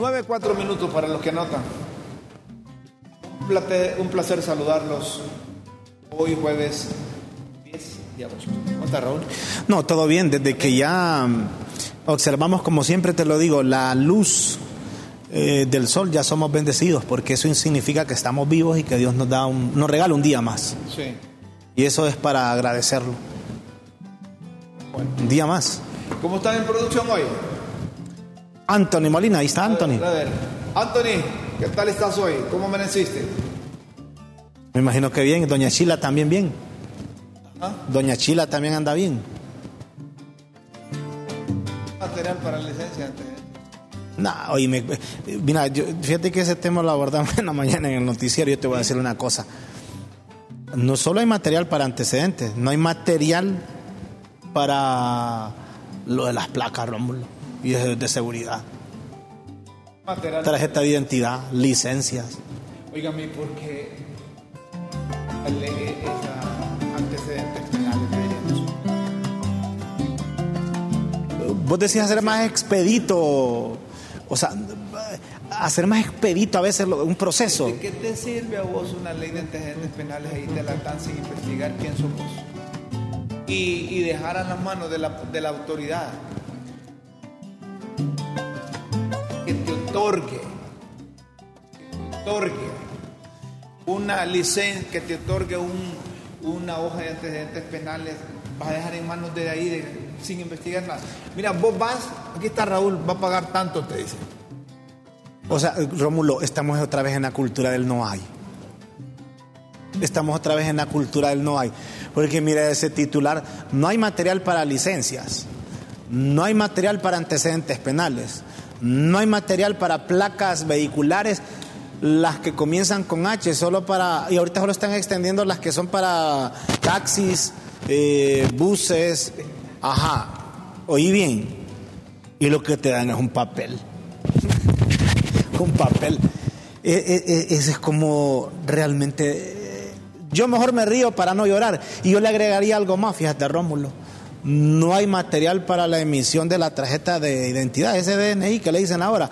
Nueve, cuatro minutos para los que anotan. Un placer, un placer saludarlos hoy jueves 10 de agosto. ¿Cómo está Raúl? No, todo bien, desde que ya mm, observamos, como siempre te lo digo, la luz eh, del sol, ya somos bendecidos, porque eso significa que estamos vivos y que Dios nos, da un, nos regala un día más. Sí. Y eso es para agradecerlo. Un día más. ¿Cómo están en producción hoy? Anthony Molina, ahí está Anthony. A ver, Anthony, ¿qué tal estás hoy? ¿Cómo amaneciste? Me imagino que bien. Doña Chila también bien. ¿Ah? Doña Chila también anda bien. Material para la licencia. Nah, oye, me- mira, yo- fíjate que ese tema lo abordamos en la mañana en el noticiero. Yo te voy a decir una cosa. No solo hay material para antecedentes, no hay material para lo de las placas, Rómulo, y de, de seguridad. Material. Tarjeta de identidad, licencias. Óigame, ¿por qué el- esa antecedentes penales de? Vos decías hacer más expedito, o sea, hacer más expedito a veces un proceso. ¿De qué te sirve a vos una ley de antecedentes penales y te la dan sin investigar quién sos vos? Y, y dejar a las manos de la, de la autoridad otorgue, te otorgue una licencia, que te otorgue un- una hoja de antecedentes penales, vas a dejar en manos de ahí sin investigar nada. Mira, vos vas, aquí está Raúl, va a pagar tanto, te dice. O sea, Rómulo, estamos otra vez en la cultura del no hay. Estamos otra vez en la cultura del no hay. Porque mira ese titular, no hay material para licencias, no hay material para antecedentes penales, no hay material para placas vehiculares, las que comienzan con H, solo para, y ahorita solo están extendiendo las que son para taxis, eh, buses, ajá, oí bien, y lo que te dan es un papel un papel. E- e- e- Ese es como realmente... eh, Yo mejor me río para no llorar. Y yo le agregaría algo más, fíjate, Rómulo. No hay material para la emisión de la tarjeta de identidad, ese DNI que le dicen ahora.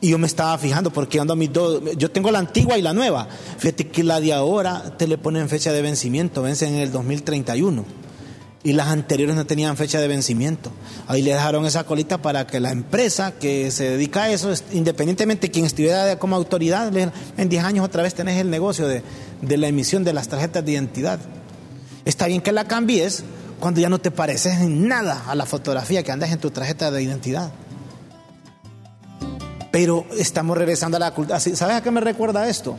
Y yo me estaba fijando porque ando a mis dos, yo tengo la antigua y la nueva. Fíjate que la de ahora te le ponen fecha de vencimiento, vence en el 2031. Y las anteriores no tenían fecha de vencimiento. Ahí le dejaron esa colita para que la empresa que se dedica a eso, es- independientemente de quien estuviera como autoridad, en 10 años otra vez tenés el negocio de, de la emisión de las tarjetas de identidad. Está bien que la cambies cuando ya no te pareces en nada a la fotografía que andas en tu tarjeta de identidad. Pero estamos regresando a la cultura. ¿Sabes a qué me recuerda esto?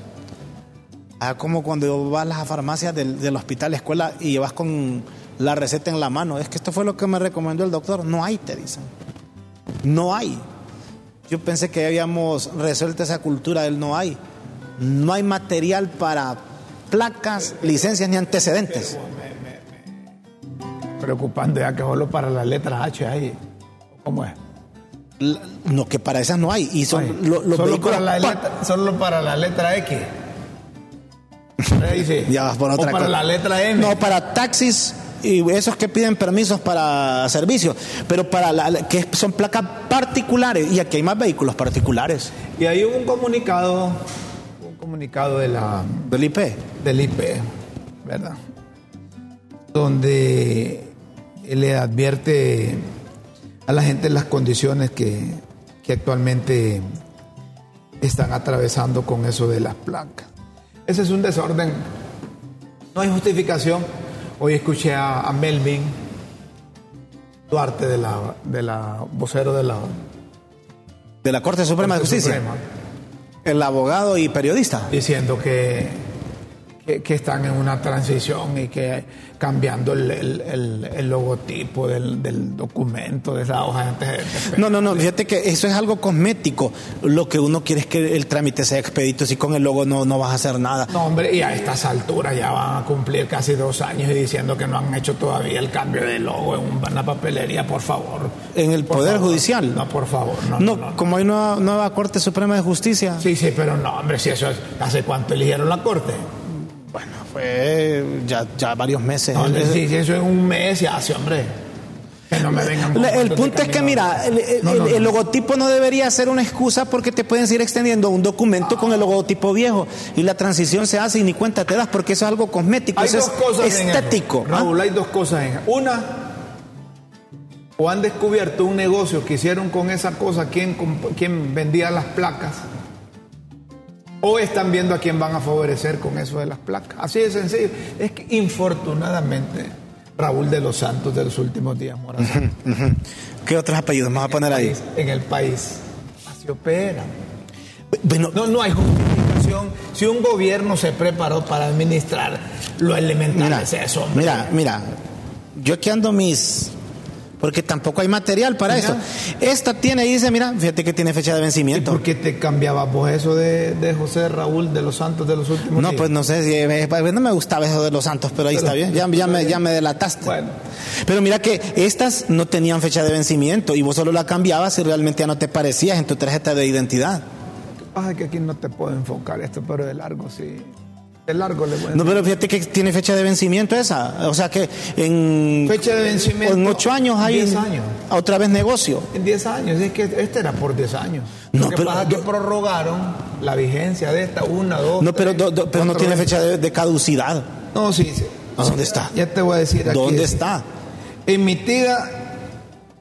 A como cuando vas a las farmacias del, hospital, escuela y vas con la receta en la mano. Es que esto fue lo que me recomendó el doctor. No hay, te dicen. No hay. Yo pensé que habíamos resuelto esa cultura del no hay. No hay material para placas, licencias ni antecedentes. Preocupante ya que solo para las letras H ahí. ¿Cómo es? No, que para esas no hay. Y son los solo, vehículos para la letra, solo para la letra X. Dice. Ya vas por O otra para cosa. la letra M. No, para taxis y esos que piden permisos para servicios, pero para la- que son placas particulares y aquí hay más vehículos particulares Y hay un comunicado, un comunicado de la, del IP. del IP, ¿verdad? Donde le advierte a la gente las condiciones que, que actualmente están atravesando con eso de las placas. Ese es un desorden. No hay justificación. Hoy escuché a, a Melvin Duarte de la, de la vocero de la De la Corte Suprema de Justicia. Suprema, El abogado y periodista. diciendo que, que, están en una transición y que cambiando el, el, el, logotipo del, del, documento, de esa hoja de No, no, no, fíjate que eso es algo cosmético. Lo que uno quiere es que el trámite sea expedito, si con el logo no, no vas a hacer nada. No, hombre, y a estas alturas ya van a cumplir casi dos años y diciendo que no han hecho todavía el cambio de logo en una papelería, por favor. En el Poder Judicial. No, por favor. No, no, como hay una nueva Corte Suprema de Justicia. Sí, sí, pero no, hombre, si eso es, ¿hace cuánto eligieron la Corte? Fue ya, ya varios meses. No, sí, eso es un mes ya hace, hombre. Que no me vengan El punto es que, mira, el, logotipo no debería ser una excusa porque te pueden seguir extendiendo un documento con el logotipo viejo y la transición se hace y ni cuenta te das porque eso es algo cosmético, hay eso dos es cosas estético. ¿ah? Raúl, hay dos cosas en Una, o han descubierto un negocio que hicieron con esa cosa, quien, quien vendía las placas o están viendo a quién van a favorecer con eso de las placas. Así de sencillo. Es que infortunadamente, Raúl de los Santos de los últimos días, ¿Qué otros apellidos vamos a poner ahí? En el país. Así opera. Bueno, no, no hay justificación. Si un gobierno se preparó para administrar, lo elemental es eso. Mira, mira, yo aquí ando mis porque tampoco hay material para eso. Esta tiene, dice, mira, fíjate que tiene fecha de vencimiento. ¿Y por qué te cambiabas vos eso de, José Raúl de los Santos de los últimos No, pues no sé, si, no me gustaba eso de los Santos, pero ahí está bien, ya, ya, me, ya me delataste. Bueno. Pero mira que estas no tenían fecha de vencimiento y vos solo la cambiabas si realmente ya no te parecías en tu tarjeta de identidad. Lo que pasa es que aquí no te puedo enfocar esto, pero de largo sí. El largo le No, pero fíjate que tiene fecha de vencimiento esa. O sea que en. Fecha de vencimiento. En ocho años hay. Diez años. Otra vez negocio. En diez años. Es que este era por diez años. No, Lo que pero, pasa es que prorrogaron la vigencia de esta, una, dos. No, pero, pero no tiene fecha de, caducidad. No, sí, sí. ¿Dónde está? Ya te voy a decir aquí. ¿Dónde está? Emitida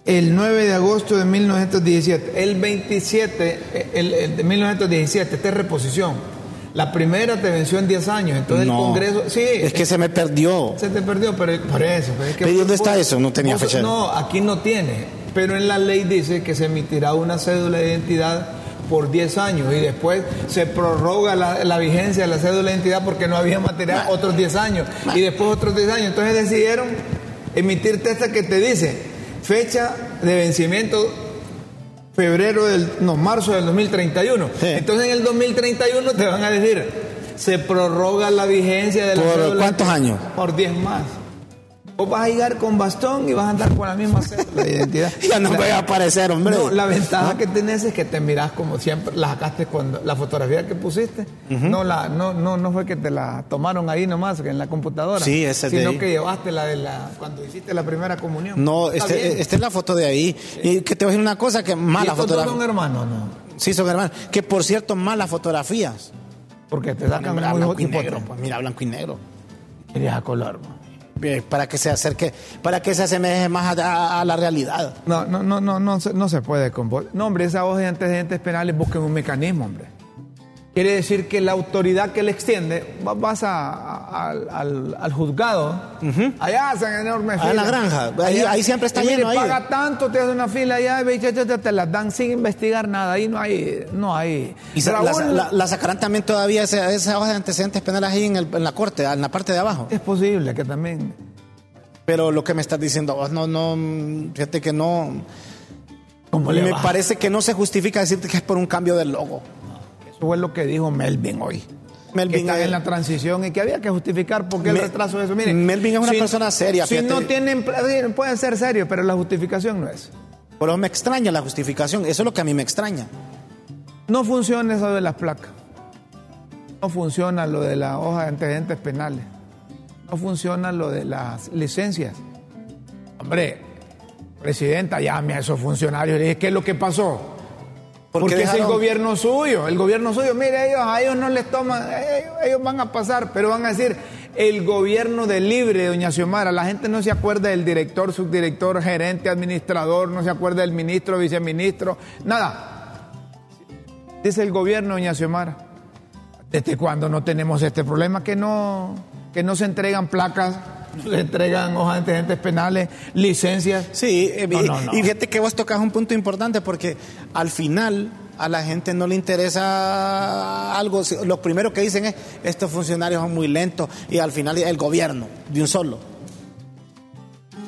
el 9 de agosto de 1917. El 27, el, el de 1917, esta es reposición. La primera te venció en 10 años, entonces el Congreso... Sí, es que se me perdió. Se te perdió, pero por eso. Pero ¿Dónde está eso? No tenía fecha. No, aquí no tiene, pero en la ley dice que se emitirá una cédula de identidad por 10 años y después se prorroga la, vigencia de la cédula de identidad porque no había material otros 10 años y después otros 10 años. Entonces decidieron emitir esta que te dice fecha de vencimiento febrero del, no, marzo del 2031. Entonces en el 2031 te van a decir, se prorroga la vigencia de la ¿Por cuántos años? Por 10 más. Vos vas a llegar con bastón y vas a andar con la misma cédula de identidad. ya no va a aparecer, hombre. No, la ventaja que tenés es que te mirás como siempre, la sacaste cuando la fotografía que pusiste, no la no no no fue que te la tomaron ahí nomás en la computadora, sí, ese sino que llevaste la de la cuando hiciste la primera comunión. No, este, esta es la foto de ahí. Y que te voy a decir una cosa que mala fotografía. son hermanos, no? Sí, son hermanos. Que por cierto, malas fotografías. Porque te sacan muy blanco y negro, pues mira, blanco y negro. Querías a color, eh, para que se acerque, para que se asemeje más a, la realidad. No, no, no, no, no, no se puede No, hombre, esa voz de antecedentes penales busquen un mecanismo, hombre. Quiere decir que la autoridad que le extiende, vas a, al, juzgado, allá hacen enormes filas. en la granja, ahí, siempre está lleno. Ahí. paga tanto, te hace una fila allá, te las dan sin investigar nada, ahí no hay. No hay. ¿Y la, sacarán también todavía esa, esa hoja de antecedentes penales ahí en, el, en, la corte, en la parte de abajo? Es posible que también. Pero lo que me estás diciendo, no, no, fíjate que no. me parece que no se justifica decirte que es por un cambio del logo fue lo que dijo Melvin hoy. Melvin está en la transición y que había que justificar por qué el retraso de eso. Miren, Melvin es una persona seria. Si no tienen, pueden ser serios, pero la justificación no es. Pero me extraña la justificación, eso es lo que a mí me extraña. No funciona eso de las placas. No funciona lo de la hoja de antecedentes penales. No funciona lo de las licencias. Hombre, presidenta, llame a esos funcionarios y le dije, ¿qué es lo que pasó? Porque es el gobierno suyo, el gobierno suyo. Mire, ellos a ellos no les toman, ellos, van a pasar, pero van a decir el gobierno de libre, doña Xiomara. La gente no se acuerda del director, subdirector, gerente, administrador, no se acuerda del ministro, viceministro, nada. Dice el gobierno, doña Xiomara. ¿Desde cuándo no tenemos este problema? Que no, que no se entregan placas le entregan hojas de antecedentes penales, licencias. Sí, eh, y, fíjate que vos tocas un punto importante porque al final A la gente no le interesa algo. Lo primero que dicen es, estos funcionarios son muy lentos y al final el gobierno, de un solo.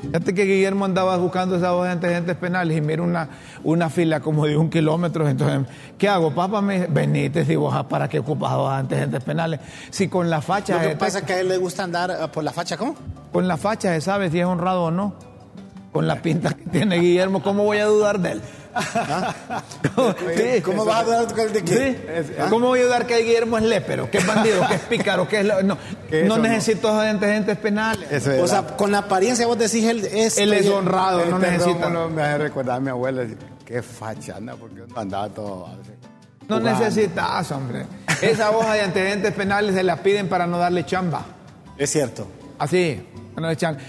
Fíjate que Guillermo andaba buscando esas dos antecedentes penales y mira una, una fila como de un kilómetro. Entonces, ¿qué hago? Papá, me venite si vos para qué ocupas dos antecedentes penales. Si con la facha. Lo que pasa es que a él le gusta andar eh, por la facha, ¿cómo? Con la facha se sabe si es honrado o no. Con la pinta que tiene Guillermo, ¿cómo voy a dudar de él? ¿Cómo, vas a dudar de qué? ¿Ah? ¿Cómo voy a dudar que Guillermo es lépero, que es bandido, que es pícaro, que es... no, no necesito antecedentes penales. O sea, con la apariencia vos decís él es... Él es honrado, no necesita... me hace recordar a mi abuela, qué fachana, porque andaba todo... No necesitas, hombre. Esa hoja de antecedentes penales se la piden para no darle chamba. Es cierto. Así.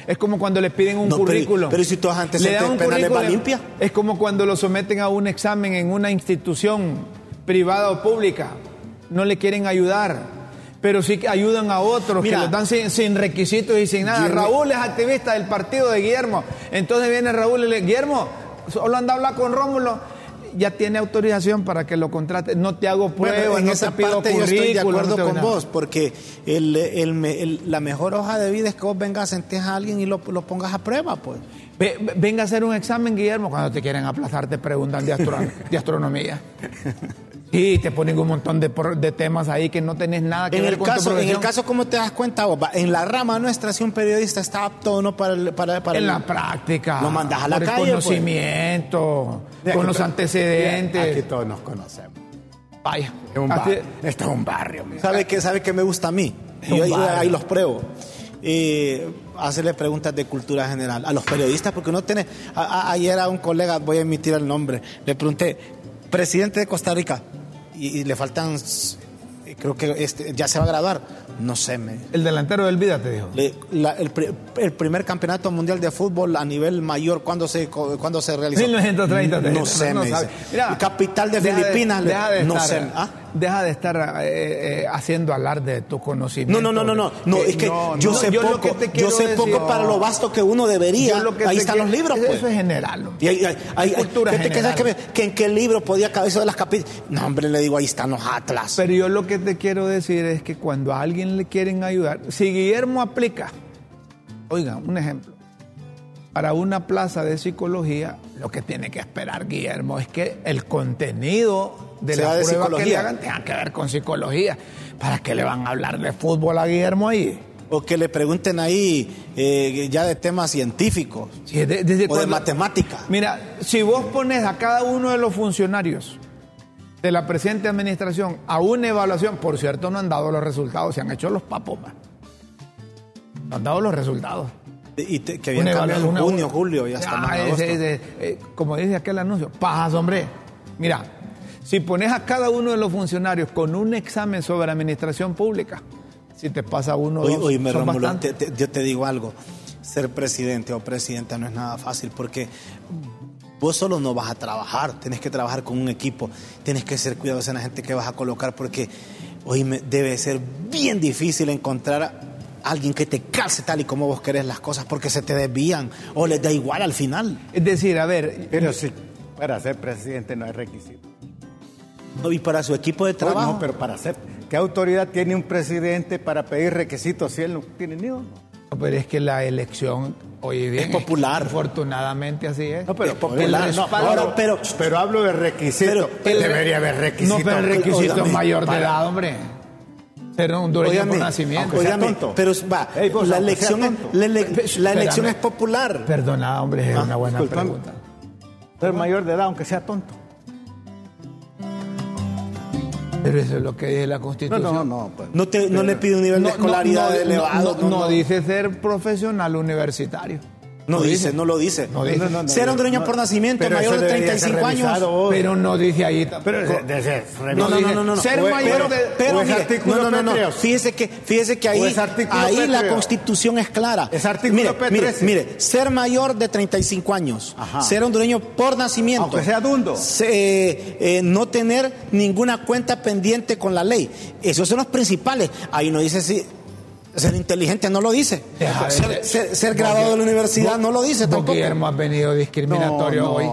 Es como cuando le piden un currículum. Pero, si todos antecedentes penales va limpia. Es como cuando lo someten a un examen en una institución privada o pública. No le quieren ayudar. Pero sí que ayudan a otros que lo dan sin, requisitos y sin nada. Raúl es activista del partido de Guillermo. Entonces viene Raúl y le dice, Guillermo, solo anda a hablar con Rómulo ya tiene autorización para que lo contrate. No te hago pruebas, en no esa te pido parte yo estoy de acuerdo con vos, porque la mejor hoja de vida es que vos vengas, sentes a alguien y lo, pongas a prueba, pues. venga a hacer un examen, Guillermo, cuando te quieren aplazar, te preguntan de, de astronomía. Sí, te ponen un montón de, temas ahí que no tenés nada que en ver el con caso, tu En el caso, ¿cómo te das cuenta vos? En la rama nuestra, si un periodista está apto o no para, para, para En la práctica. Lo mandas a la por calle. El pues. conocimiento, con los antecedentes. Aquí todos nos conocemos. Vaya. Es un barrio. Esto es un barrio. ¿Sabe qué, ¿Sabe qué me gusta a mí? Yo, ahí los pruebo. Eh, hacerle preguntas de cultura general a los periodistas, porque uno tiene. ayer a un colega, voy a emitir el nombre, le pregunté, presidente de Costa Rica, y, le faltan, creo que este, ya se va a graduar. No sé, me... El delantero del Vida te dijo. el, primer campeonato mundial de fútbol a nivel mayor, ¿cuándo se, cuándo se realizó? 1930. No, sé, me dice. capital de Filipinas, no sé. ¿ah? Deja de estar eh, eh, haciendo alarde de tu conocimiento. No, no, no, no, no, es que yo sé poco, yo sé poco para lo vasto que uno debería. Ahí están los libros, pues. Eso es general. Y hay, hay, cultura general. Que, que, en qué libro podía caber eso de las capitales. No, hombre, le digo, ahí están los atlas. Pero yo lo que te quiero decir es que cuando a alguien le quieren ayudar, si Guillermo aplica, oiga, un ejemplo, para una plaza de psicología, lo que tiene que esperar Guillermo es que el contenido de la prueba que le hagan tenga que ver con psicología. ¿Para qué le van a hablar de fútbol a Guillermo ahí? O que le pregunten ahí eh, ya de temas científicos o de matemática. Mira, si vos pones a cada uno de los funcionarios de la presente administración a una evaluación, por cierto, no han dado los resultados, se han hecho los papos. No han dado los resultados. Y que habían cambiado en junio, julio y hasta ah, eh, como dice aquel anuncio, pajas, hombre. Mira, si pones a cada uno de los funcionarios con un examen sobre administración pública, si te pasa uno oye, dos, oye, Rómulo, yo te digo algo, ser presidente o presidenta no es nada fácil porque vos solo no vas a trabajar, tienes que trabajar con un equipo, tienes que ser cuidadoso en la gente que vas a colocar porque hoy debe ser bien difícil encontrar alguien que te calce tal y como vos querés las cosas porque se te desvían o les da igual al final. Es decir, a ver. Pero si para ser presidente no hay requisito. No, y para su equipo de trabajo. no, pero para ser. ¿Qué autoridad tiene un presidente para pedir requisitos si él no tiene ni uno? pero es que la elección hoy día es popular. afortunadamente así es. No, pero popular. pero, pero, hablo de requisitos. Debería haber requisitos. No, pero el requisito mayor de edad, hombre. Ser un dueño por nacimiento. pero va, la elección, es, la, elección es popular. Perdona, hombre, es ah, una buena pregunta. Ser mayor de edad, aunque sea tonto. Pero eso es lo que dice la Constitución. No, no, no. Pues, no, te, no le pide un nivel de escolaridad elevado. no, dice ser profesional universitario. No dice, no lo dice. No dice. Ser hondureño por nacimiento, mayor de 35 años. Pero no dice ahí Pero no, no, no, no, Ser mayor de. Pero, mire, no, no, no, Fíjese que, fíjese que ahí, ahí la constitución es clara. Es artículo mire, mire, mire, ser mayor de 35 años, ser hondureño por nacimiento. Aunque sea dundo. Eh, no tener ninguna cuenta pendiente con la ley. Esos son los principales. Ahí no dice si ser inteligente no lo dice. ser, graduado de la universidad no lo dice tampoco. Guillermo ha venido discriminatorio hoy.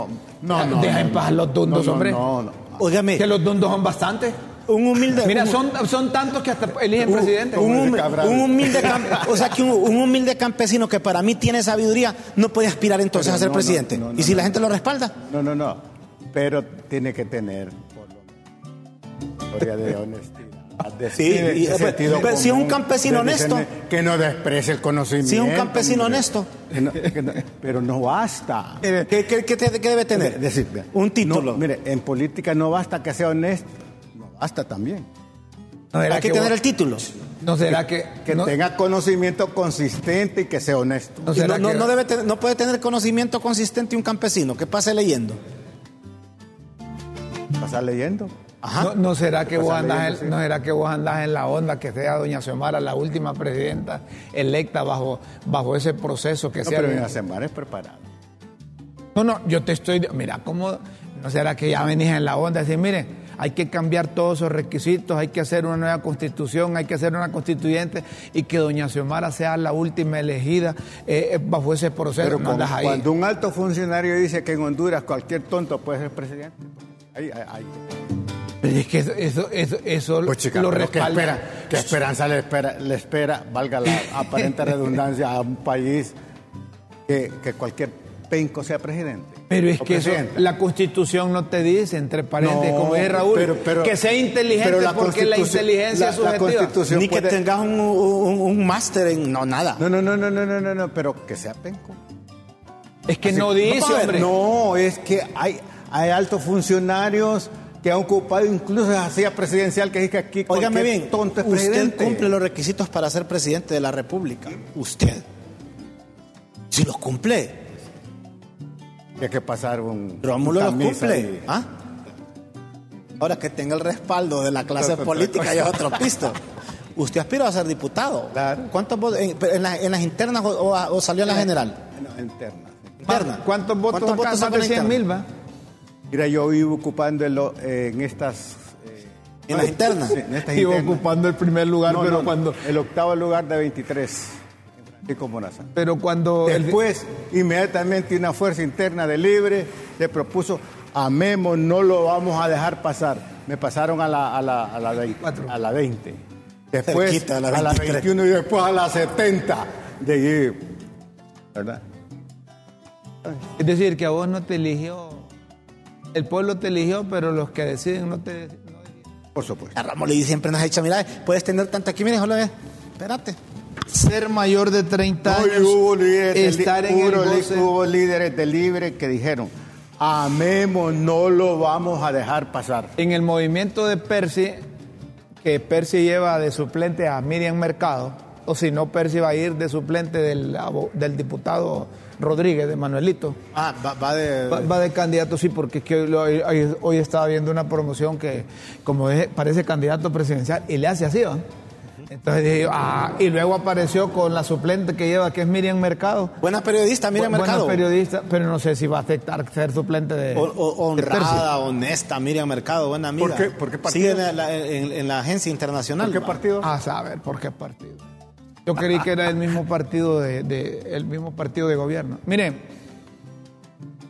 No, no. Deja en paz los dundos, hombre. No, no. Óigame, Que los dondos son bastantes. un humilde. Mira, un- son, son tantos que hasta eligen un, presidente. un Como hum- de Cabral. un humilde o sea que un, un humilde campesino que para mí tiene sabiduría no puede aspirar entonces Pero a ser no, no, presidente. no, no, y si no. la gente lo respalda, No, no, no. Pero tiene que tener por lo menos de honestidad. Sí, y- de sentido pero si es un campesino honesto. Que no desprecie el conocimiento. Si es un campesino hombre. honesto. Que no- que no- pero no basta. ¿qué, qué- qué te- qué debe tener? Es decir, un título. no, mire, en política no basta que sea honesto. No basta también. ¿No será Hay que que tener vos- el título. ¿No será que, Que no, tenga conocimiento consistente y que sea honesto. no será no, no- que- no debe tener- no puede tener conocimiento consistente un campesino que pase leyendo. ¿Pasar leyendo? Ajá. no, no será que vos Pasa andás en, no será que vos andás en la onda que sea doña Xiomara la última presidenta electa bajo, bajo ese proceso que No, sea pero la semana es preparado. No, no, yo te estoy. Mira, ¿cómo no será que ya venís en la onda? Decir, mire, hay que cambiar todos esos requisitos, hay que hacer una nueva constitución, hay que hacer una constituyente y que doña Xiomara sea la última elegida eh, eh, bajo ese proceso. Pero no con- andas ahí. cuando un alto funcionario dice que en Honduras cualquier tonto puede ser presidente, ahí, ahí, ahí. Pero es que eso, eso, eso, eso Pues, chica, lo pero ¿qué, respalda. espera, ¿Qué esperanza le espera, le espera, valga la aparente redundancia, a un país que, que cualquier penco sea presidente? Pero es que eso, la constitución no te dice, entre paréntesis, No, como dice Raúl, pero- pero- que sea inteligente pero la porque la constitución- inteligencia la- es subjetiva. Ni que tengas un, un- un máster en. No, nada. No, no, no, no, no, no, no, no, pero que sea penco. es que Así- no dice, hombre. No, es que hay, hay altos funcionarios que han ocupado incluso esa silla presidencial que dice aquí Óigame bien, tonto es usted cumple los requisitos para ser presidente de la República. Usted. Si los cumple, Hay que pasar un. Rómulo los cumple. ¿Ah? Ahora que tenga el respaldo de la clase política ya es otro pisto. Usted aspira a ser diputado. Claro. ¿Cuántos votos? En, en la- en las internas o, o- o salió en la general? No, interna. Interna. ¿Cuántos votos acá? Más sacó en de la 100 mil, va. Mira, yo vivo ocupando eh, en estas. eh, En las internas. sí, en estas Iba internas. ocupando el primer lugar, No, pero no, cuando El octavo lugar de 23. en Francisco Morazán. pero cuando el- Después, inmediatamente una fuerza interna de libre le propuso a Memo no lo vamos a dejar pasar. Me pasaron a la, a la, a la, vein- a la 20. Después Cerquita, a la a la 23. 21 y después a la 70. De allí, ¿verdad? es decir que a vos no te eligió el pueblo te eligió, pero los que deciden no te no Por supuesto. A Ramón le siempre nos ha dicho, mira, puedes tener tanto aquí, mire, solo ve. Espérate. ser mayor de 30 No, y años, hubo líderes, estar en el goce- hubo líderes de libre que dijeron, a Memo no lo vamos a dejar pasar. en el movimiento de Percy, que Percy lleva de suplente a Miriam Mercado, o si no, Percy va a ir de suplente del, del diputado Rodríguez, de Manuelito. Ah, va, va de. Va, va de candidato, sí, porque es que hoy, hoy- estaba viendo una promoción que, como es- parece candidato presidencial, y le hace así, ¿va? Entonces dije yo, ah, y luego apareció con la suplente que lleva, que es Miriam Mercado. Buena periodista, mira Bu- buena Mercado. periodista, pero no sé si va a aceptar ser suplente de. O- o- de Percy. honrada, honesta, Miriam Mercado, buena amiga. ¿Por qué- por qué partido? Sigue en la, en- en la agencia internacional. ¿Por qué va. partido? A saber por qué partido. Yo creí que era el mismo partido de, de- el mismo partido de gobierno. Miren,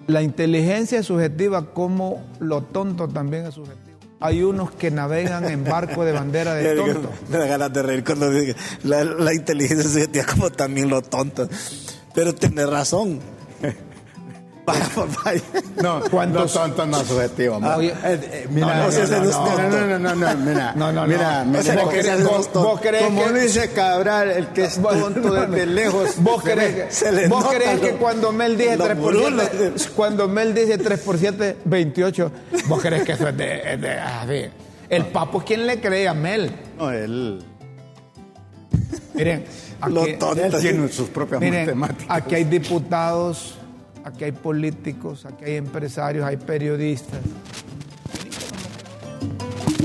la inteligencia es subjetiva como lo tonto también es subjetivo. Hay unos que navegan en barco de bandera de tonto. Me da ganas de reír cuando diga la, la inteligencia subjetiva como también lo tonto. Pero tiene razón. Vaya, vaya. No, ¿Cuántos- no subjetivo. Ah, oye, Eh, eh, mira, no, no, no no, no, no, no, mira, No, no, mira, mira, vos crees- como que- dice Cabral, el que es tonto desde lejos. ¿Vos crees, vos crees que cuando Mel dice los 3 por burulos. 7, cuando Mel dice 3 por 7, 28, vos crees que eso es de? El papo, ¿quién le cree a Mel? No, él, Miren, Lo aquí, tonto. él tiene sus propias matemáticas. aquí hay diputados, aquí hay políticos, aquí hay empresarios, hay periodistas.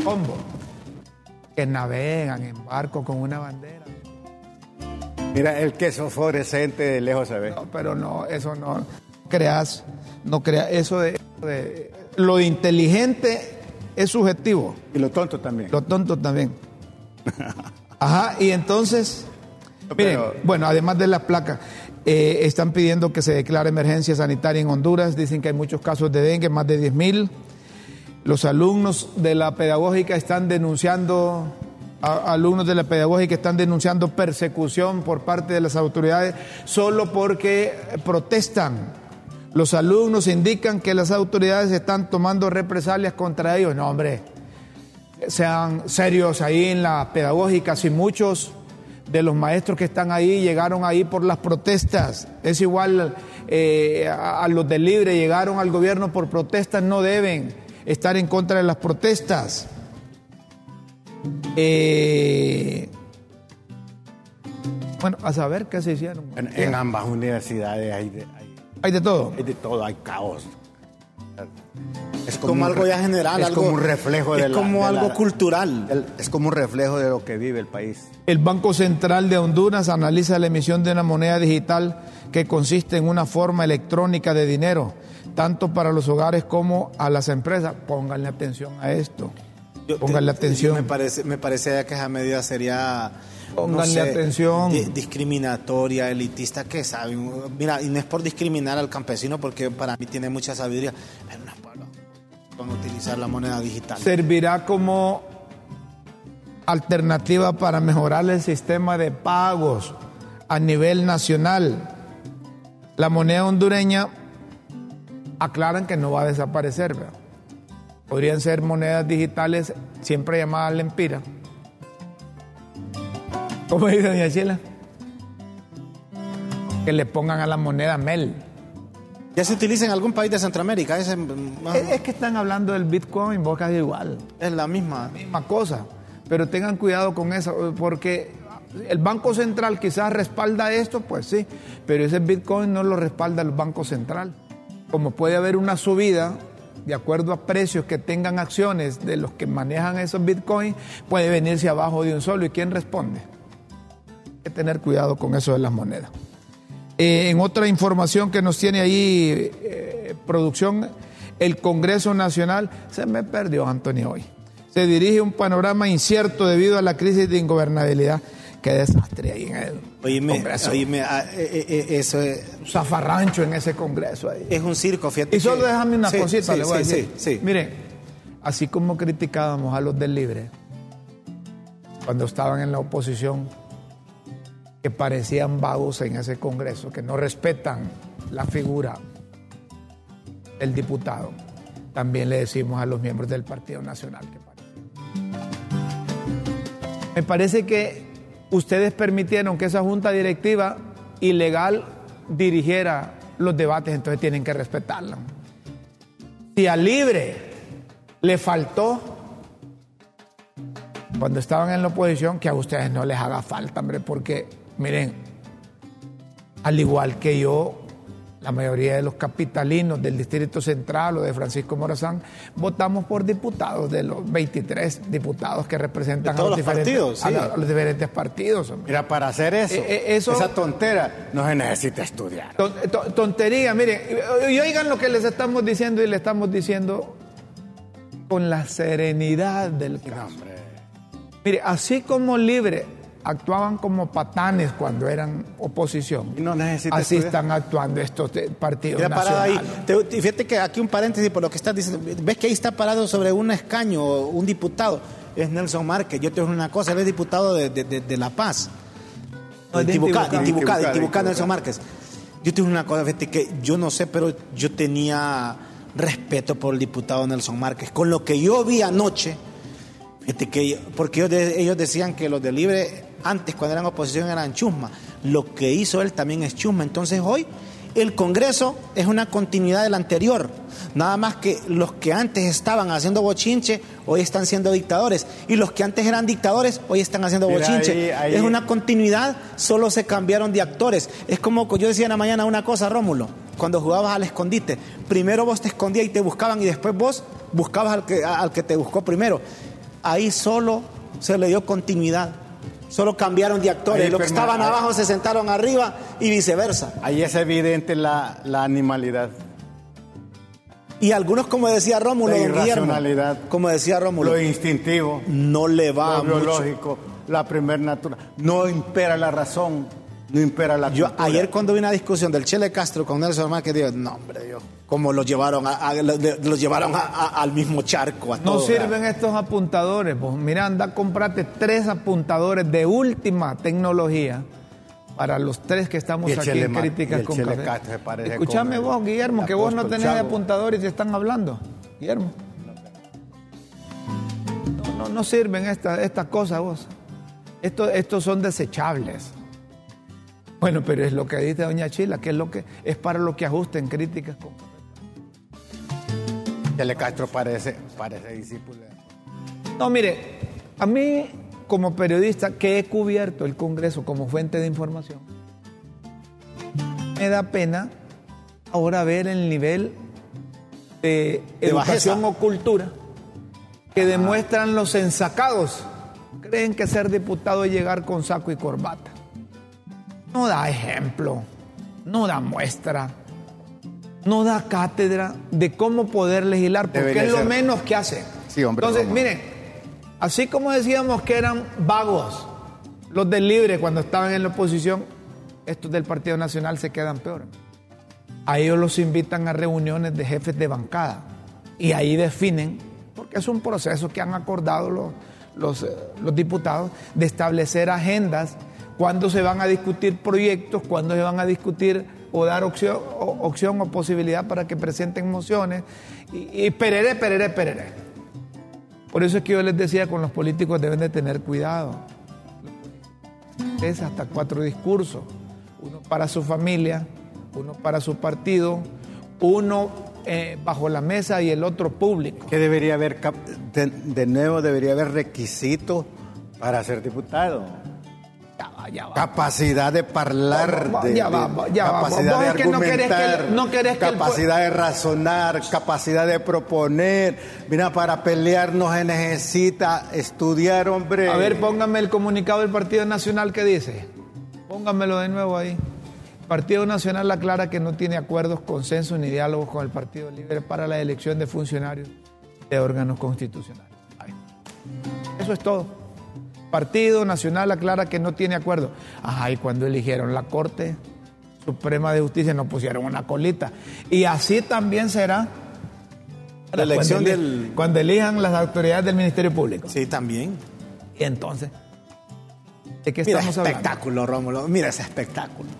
Combo. Que navegan en barco con una bandera. Mira, el queso fluorescente de lejos se ve. No, pero no, eso no creas, no creas, eso de, de- lo inteligente es subjetivo, Y lo tonto también. lo tonto también. Ajá, y entonces, miren, Pero- bueno, además de las placas, eh, están pidiendo que se declare emergencia sanitaria en Honduras, dicen que hay muchos casos de dengue, más de 10 mil. Los alumnos de la pedagógica están denunciando, alumnos de la pedagógica están denunciando persecución por parte de las autoridades solo porque protestan. Los alumnos indican que las autoridades están tomando represalias contra ellos. No, hombre, sean serios ahí en la pedagógica, si muchos de los maestros que están ahí llegaron ahí por las protestas, es igual eh, a, a los del libre, llegaron al gobierno por protestas, no deben estar en contra de las protestas. Eh, bueno, a saber qué se hicieron. En, en ambas universidades hay de, hay- Hay de todo. hay de todo, hay caos. Es como, algo ya general, es algo, como un reflejo de es la- como de la- algo cultural. el- es como un reflejo de lo que vive el país. El Banco Central de Honduras analiza la emisión de una moneda digital que consiste en una forma electrónica de dinero, tanto para los hogares como a las empresas. Pónganle atención a esto. Yo- Pónganle te- atención. Me parece, me parece que esa medida sería. Pónganle atención. di- discriminatoria, elitista, ¿qué saben? Mira, y no es por discriminar al campesino, porque para mí tiene mucha sabiduría. Pero no a utilizar la moneda digital. Servirá como alternativa para mejorar el sistema de pagos a nivel nacional. La moneda hondureña aclaran que no va a desaparecer. ¿verdad? Podrían ser monedas digitales siempre llamadas lempira. ¿Cómo dice doña Chila? Que le pongan a la moneda mel. Ya se utiliza en algún país de Centroamérica. más- es que están hablando del Bitcoin, vos casi igual. es la misma. misma cosa. Pero tengan cuidado con eso, porque el Banco Central quizás respalda esto, pues sí, pero ese Bitcoin no lo respalda el Banco Central. Como puede haber una subida de acuerdo a precios que tengan acciones de los que manejan esos Bitcoins, puede venirse abajo de un solo. ¿Y quién responde? Hay que tener cuidado con eso de las monedas. Eh, en otra información que nos tiene ahí eh, producción, el Congreso Nacional se me perdió, Antonio, hoy. Se dirige un panorama incierto debido a la crisis de ingobernabilidad. Qué desastre ahí en el Oíme, Congreso. oíme, ah, eh, eso es, Un zafarrancho en ese Congreso ahí. es un circo, fíjate. Y solo que- déjame una Sí, cosita, sí, le voy a decir. sí, sí. Miren, así como criticábamos a los del Libre cuando estaban en la oposición, parecían vagos en ese Congreso, que no respetan la figura del diputado, también le decimos a los miembros del Partido Nacional que parecen. Me parece que ustedes permitieron que esa junta directiva ilegal dirigiera los debates, entonces tienen que respetarla. Si a Libre le faltó cuando estaban en la oposición, que a ustedes no les haga falta, hombre, porque miren, al igual que yo, la mayoría de los capitalinos del Distrito Central o de Francisco Morazán, votamos por diputados de los 23 diputados que representan a, los partidos, a sí. la- a los diferentes partidos. hombre. Mira, para hacer eso, Eh, eh, eso- esa tontera, no se necesita estudiar. Ton- to- Tontería, miren, y y oigan lo que les estamos diciendo y le estamos diciendo con la serenidad del caso. Mire, así como libre actuaban como patanes cuando eran oposición, no así estudiar. están actuando estos partidos Mira, ahí. nacionales. Te- y fíjate que aquí un paréntesis por lo que estás diciendo. Ves que ahí está parado sobre un escaño un diputado. Es Nelson Márquez. Yo te digo una cosa, él es diputado de, de- de- de La Paz. No, Intibucá, Intibucá. Nelson Márquez. Yo te digo una cosa, fíjate que yo no sé, pero yo tenía respeto por el diputado Nelson Márquez. Con lo que yo vi anoche, fíjate que, porque ellos, de- ellos decían que los de Libre, antes cuando eran oposición, eran chusma. Lo que hizo él también es chusma. Entonces hoy el Congreso es una continuidad del anterior. Nada más que los que antes estaban haciendo bochinche, hoy están siendo dictadores. Y los que antes eran dictadores, hoy están haciendo Mira, bochinche. ahí- ahí- Es una continuidad, solo se cambiaron de actores. Es como yo decía en la mañana una cosa, Rómulo, cuando jugabas al escondite. Primero vos te escondías y te buscaban y después vos buscabas al que, al que te buscó primero. Ahí solo se le dio continuidad. Solo cambiaron de actores. Ahí Los que estaban ahí- abajo se sentaron arriba y viceversa. Ahí es evidente la, la animalidad. Y algunos, como decía Rómulo, La Guillermo, irracionalidad. como decía Rómulo, Lo instintivo, no le va lo mucho. biológico, la primer natura. No impera la razón, no impera la Yo cultura. ayer cuando vi una discusión del Chele Castro con Nelson Márquez, digo, no, hombre, Dios. Como los llevaron, a, los llevaron al mismo charco. no sirven estos apuntadores. Pues mira, anda, comprate tres apuntadores de última tecnología para los tres que estamos aquí en Críticas con Café. Escúchame vos, Guillermo, que vos no tenés apuntadores y te están hablando. Guillermo. No, no, sirven estas esta cosas vos. estos son desechables. Bueno, pero es lo que dice doña Chila, que es lo que es para lo que ajusten críticas con Chele Castro parece, parece discípulo. No, mire, a mí como periodista que he cubierto el Congreso como fuente de información, me da pena ahora ver el nivel de, educación o cultura que demuestran los ensacados. Creen que ser diputado es llegar con saco y corbata. No da ejemplo, no da muestra no da cátedra de cómo poder legislar, porque es lo menos que hace. Sí, hombre, Entonces, miren, así como decíamos que eran vagos los del Libre cuando estaban en la oposición, estos del Partido Nacional se quedan peor. A ellos los invitan a reuniones de jefes de bancada y ahí definen, porque es un proceso que han acordado los, los, eh, los diputados, de establecer agendas, cuándo se van a discutir proyectos, cuándo se van a discutir o dar opción o, posibilidad para que presenten mociones y, y perere, perere, perere. Por eso es que yo les decía, con los políticos deben de tener cuidado. Es hasta cuatro discursos, uno para su familia, uno para su partido, uno eh, bajo la mesa y el otro público. Que debería haber, de, de nuevo, debería haber requisitos para ser diputado. Capacidad de hablar, capacidad de argumentar, capacidad de razonar, capacidad de proponer. Mira, para pelear no se necesita estudiar, hombre. A ver, póngame el comunicado del Partido Nacional que dice. Póngamelo de nuevo ahí. Partido Nacional aclara que no tiene acuerdos, consensos ni diálogos con el Partido Libre para la elección de funcionarios de órganos constitucionales. Eso es todo. Partido Nacional aclara que no tiene acuerdo. Ajá, y cuando eligieron la Corte Suprema de Justicia nos pusieron una colita. Y así también será la elección cuando, del... cuando elijan las autoridades del Ministerio Público. Sí, también. Y entonces, ¿de qué estamos Mira, espectáculo, Rómulo. Mira ese espectáculo.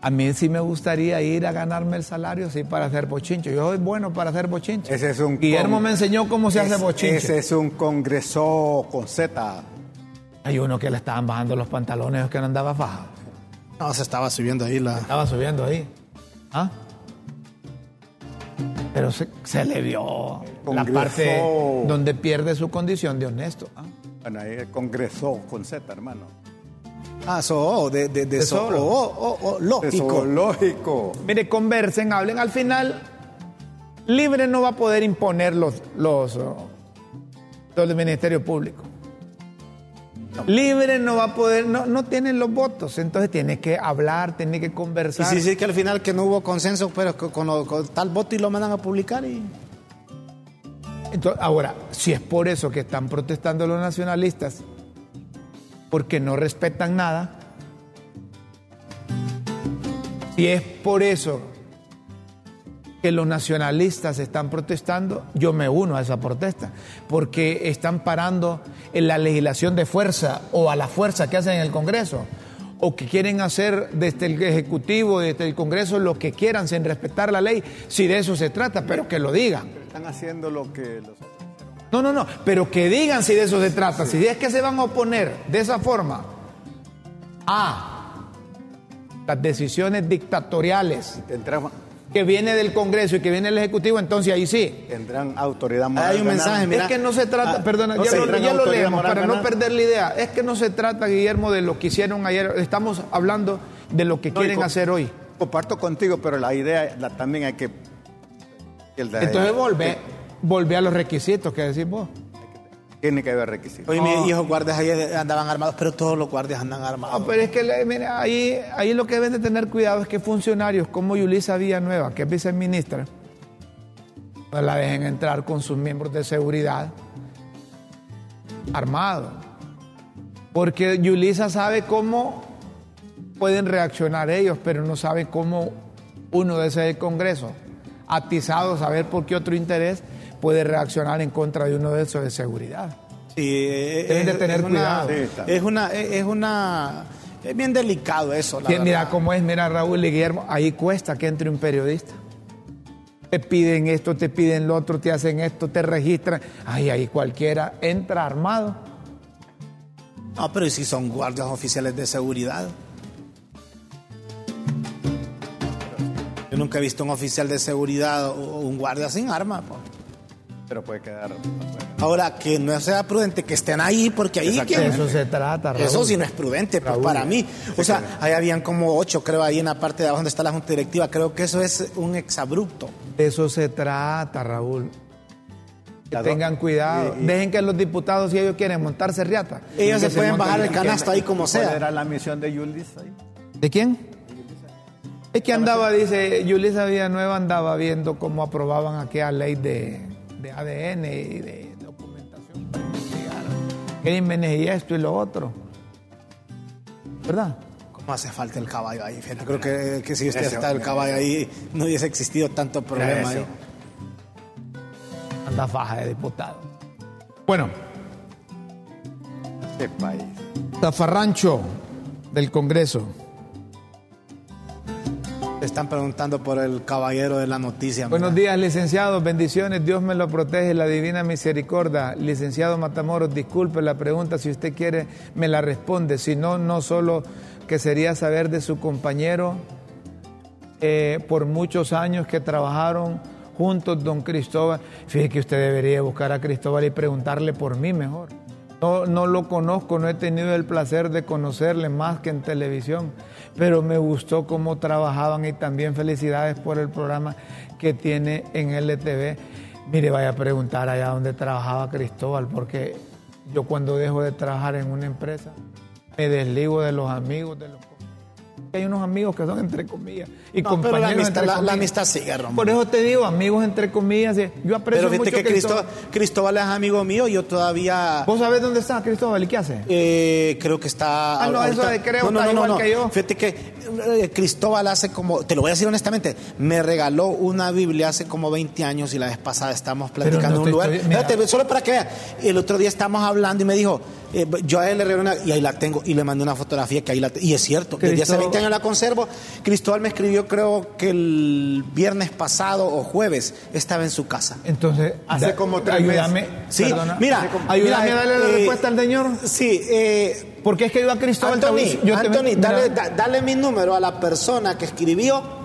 A mí sí me gustaría ir a ganarme el salario, sí, para hacer bochincho. Yo soy bueno para hacer bochincho. Ese es un Guillermo me enseñó cómo se hace bochincho. Ese es un congreso con Z. Hay uno que le estaban bajando los pantalones que no andaba faja. No, se estaba subiendo ahí la. estaba subiendo ahí. ¿Ah? Pero se, le vio la parte donde pierde su condición de honesto. ¿ah? Bueno, ahí congresó con Z, hermano. Ah, so, de, de, de, so, oh, oh, lógico. lógico. Mire, conversen, hablen. Al final, libre no va a poder imponer los, los, los del Ministerio Público. Libre no va a poder, no, no tienen los votos, entonces tiene que hablar, tiene que conversar. Y sí, sí, que al final que no hubo consenso, pero con, tal voto y lo mandan a publicar y... Entonces, ahora, si es por eso que están protestando los nacionalistas, porque no respetan nada, si es por eso que los nacionalistas están protestando, yo me uno a esa protesta, porque están parando en la legislación de fuerza o a la fuerza que hacen en el Congreso, o que quieren hacer desde el Ejecutivo, desde el Congreso, lo que quieran sin respetar la ley, si de eso se trata, pero que lo digan. Están haciendo lo que los... No, no, no, pero que digan si de eso se trata, si es que se van a oponer de esa forma a las decisiones dictatoriales que viene del Congreso y que viene del Ejecutivo, entonces ahí sí. Tendrán autoridad moral. Hay un mensaje, mira. Es que no se trata, ah, perdona, ya, lo, leemos para no perder la idea. Es que no se trata, Guillermo, de lo que hicieron ayer. Estamos hablando de lo que quieren hacer hoy. Comparto contigo, pero la idea también hay que. entonces volver volvé a los requisitos que decís vos. Tiene que haber requisitos. Hoy mis hijos guardias ahí andaban armados, pero todos los guardias andan armados. No, pero es que mira, ahí, ahí lo que deben de tener cuidado es que funcionarios como Yulisa Villanueva, que es viceministra, no la dejen entrar con sus miembros de seguridad armados. Porque Yulisa sabe cómo pueden reaccionar ellos, pero no sabe cómo uno de ese Congreso atizados a ver por qué otro interés puede reaccionar en contra de uno de esos de seguridad. Sí, Deben de tener cuidado. es una, es una, es bien delicado eso. La mira cómo es, mira Raúl y Guillermo, ahí cuesta que entre un periodista. Te piden esto, te piden lo otro, te hacen esto, te registran. Ay, ahí cualquiera entra armado. No, pero si son guardias oficiales de seguridad? Yo nunca he visto un oficial de seguridad o un guardia sin arma. Pero puede quedar. Ahora, que no sea prudente que estén ahí, porque ahí. Que, eso se trata, Raúl. Eso sí no es prudente, pues, para mí. O sea, ahí habían como ocho, creo, ahí en la parte de abajo donde está la Junta Directiva. Creo que eso es un exabrupto. De eso se trata, Raúl. Que tengan cuidado. Dejen que los diputados, si ellos quieren montarse riata. Ellos se, pueden bajar el canasto ahí como sea. ¿Cuál era la misión de Yulis ahí? ¿De quién? Es que andaba, dice, Yulisa Villanueva andaba viendo cómo aprobaban aquella ley de de ADN y de documentación para investigar crímenes y esto y lo otro. ¿Verdad? ¿Cómo hace falta el caballo ahí? creo que, que si usted está el caballo ahí, no hubiese existido tanto problema ahí. Anda faja de diputado. Bueno. Este país. Zafarrancho del Congreso están preguntando por el caballero de la noticia. Buenos días, licenciados. Bendiciones. Dios me lo protege, la divina misericordia. Licenciado Matamoros, disculpe la pregunta. Si usted quiere, me la responde. Si no, no solo que sería saber de su compañero eh, por muchos años que trabajaron juntos, don Cristóbal. Fíjese que usted debería buscar a Cristóbal y preguntarle por mí mejor. No, no lo conozco, no he tenido el placer de conocerle más que en televisión pero me gustó cómo trabajaban y también felicidades por el programa que tiene en LTV. Mire, vaya a preguntar allá donde trabajaba Cristóbal, porque yo cuando dejo de trabajar en una empresa, me desligo de los amigos, de los hay unos amigos que son entre comillas y compañeros la amistad, entre la, la amistad sigue. Por eso te digo, amigos entre comillas. Yo aprecio pero mucho que Cristóbal, Cristóbal es amigo mío, yo todavía. ¿Vos sabés dónde está Cristóbal y qué hace? Eh, creo que está. Ah, no, eso de creo no, no, no, igual que yo. Fíjate que eh, Cristóbal hace como, te lo voy a decir honestamente, me regaló una Biblia hace como 20 años y la vez pasada estábamos platicando en un lugar. solo para que vean, el otro día estábamos hablando y me dijo, eh, yo a él le regalé una, y ahí la tengo, y le mandé una fotografía que ahí la y es cierto, desde hace 20 años la conservo. Cristóbal me escribió, creo que el viernes pasado o jueves, estaba en su casa. Entonces, hace como tres ayúdame, Sí, mira, ayúdame a darle la eh, respuesta al señor. Sí, eh, porque es que yo a Cristóbal Anthony, dale, dale mi número a la persona que escribió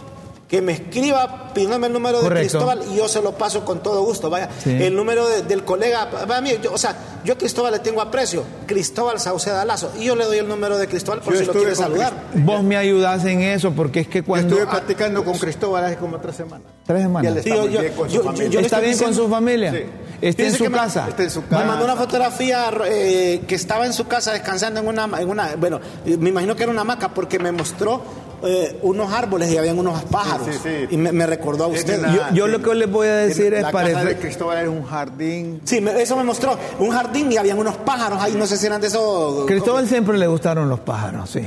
que me escriba pidiéndome el número de Cristóbal y yo se lo paso con todo gusto. Vaya, el número del colega, mí, o sea, yo a Cristóbal le tengo aprecio, Cristóbal Sauceda Lazo, y yo le doy el número de Cristóbal por si lo quiere saludar. Vos me ayudas en eso, porque es que cuando. estuve platicando con Cristóbal hace como tres semanas. Tres semanas. está bien con su familia. ¿Está bien con su familia? Sí. ¿Está en su casa? está en su casa. Me mandó una fotografía eh, que estaba en su casa descansando en una, en una. Bueno, me imagino que era una hamaca porque me mostró eh, unos árboles y habían unos pájaros. Y me, recordó a usted. yo, lo que les voy a decir es la casa de Cristóbal era un jardín. Sí, eso me mostró. Un jardín y habían unos pájaros ahí, no sé si eran de esos. Cristóbal siempre le gustaron los pájaros, sí.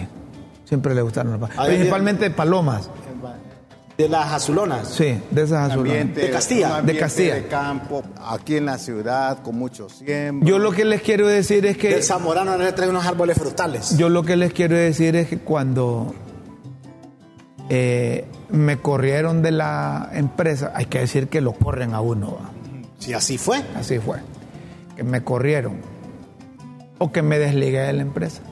Siempre le gustaron los pájaros. Principalmente palomas. De las azulonas. Sí, de esas azulonas. de Castilla. De Castilla. De campo, aquí en la ciudad, con mucho siembra. Yo lo que les quiero decir es que. El Zamorano le trae unos árboles frutales. Yo lo que les quiero decir es que cuando eh, me corrieron de la empresa, hay que decir que lo corren a uno. Si así fue. Así fue. Que me corrieron. O que me desligué de la empresa.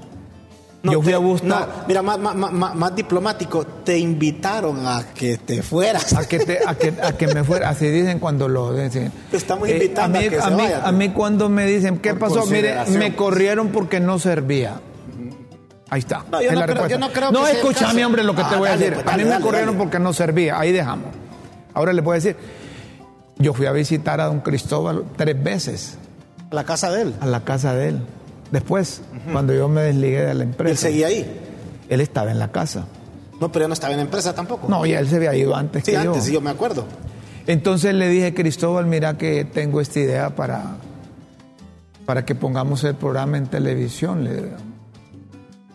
Yo fui a buscar. mira, más, diplomático, te invitaron a que te fueras. A que, te, a que, me fuera. Así dicen cuando lo dicen. Te estamos invitando eh, a, mí, a, mí, cuando me dicen, ¿qué pasó? Mire, me corrieron porque no servía. Ahí está. No, yo, no creo, no creo, No, escúchame, hombre, lo que te ah, voy a decir. Pues, a mí me corrieron porque no servía. Ahí dejamos. Ahora le puedo decir. Yo fui a visitar a don Cristóbal tres veces. ¿A la casa de él? A la casa de él. Después, cuando yo me desligué de la empresa. ¿Él seguía ahí? Él estaba en la casa. No, pero él no estaba en la empresa tampoco. No, ya él se había ido antes sí, que antes, yo. Sí, yo me acuerdo. Entonces le dije, Cristóbal, mira que tengo esta idea para, para que pongamos el programa en televisión. Le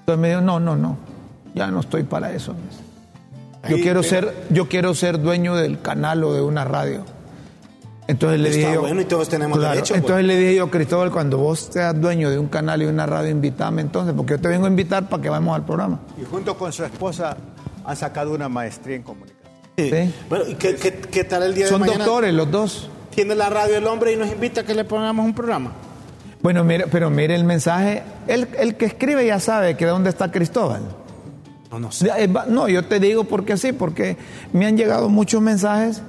entonces me dijo, no, no, no, ya no estoy para eso. Yo quiero, ser, yo quiero ser dueño del canal o de una radio. Entonces le dije yo, bueno y todos tenemos derecho. Pues. Entonces le dije yo, Cristóbal, cuando vos seas dueño de un canal y una radio, invítame entonces, porque yo te vengo a invitar para que vayamos al programa. Y junto con su esposa han sacado una maestría en comunicación. Sí. Bueno, ¿y qué, qué, tal el día de mañana? Son doctores los dos. Tiene la radio el hombre y nos invita a que le pongamos un programa. Bueno, mire, pero mire el mensaje. El, el que escribe ya sabe que de dónde está Cristóbal. No, no sé. No, yo te digo porque sí, porque me han llegado muchos mensajes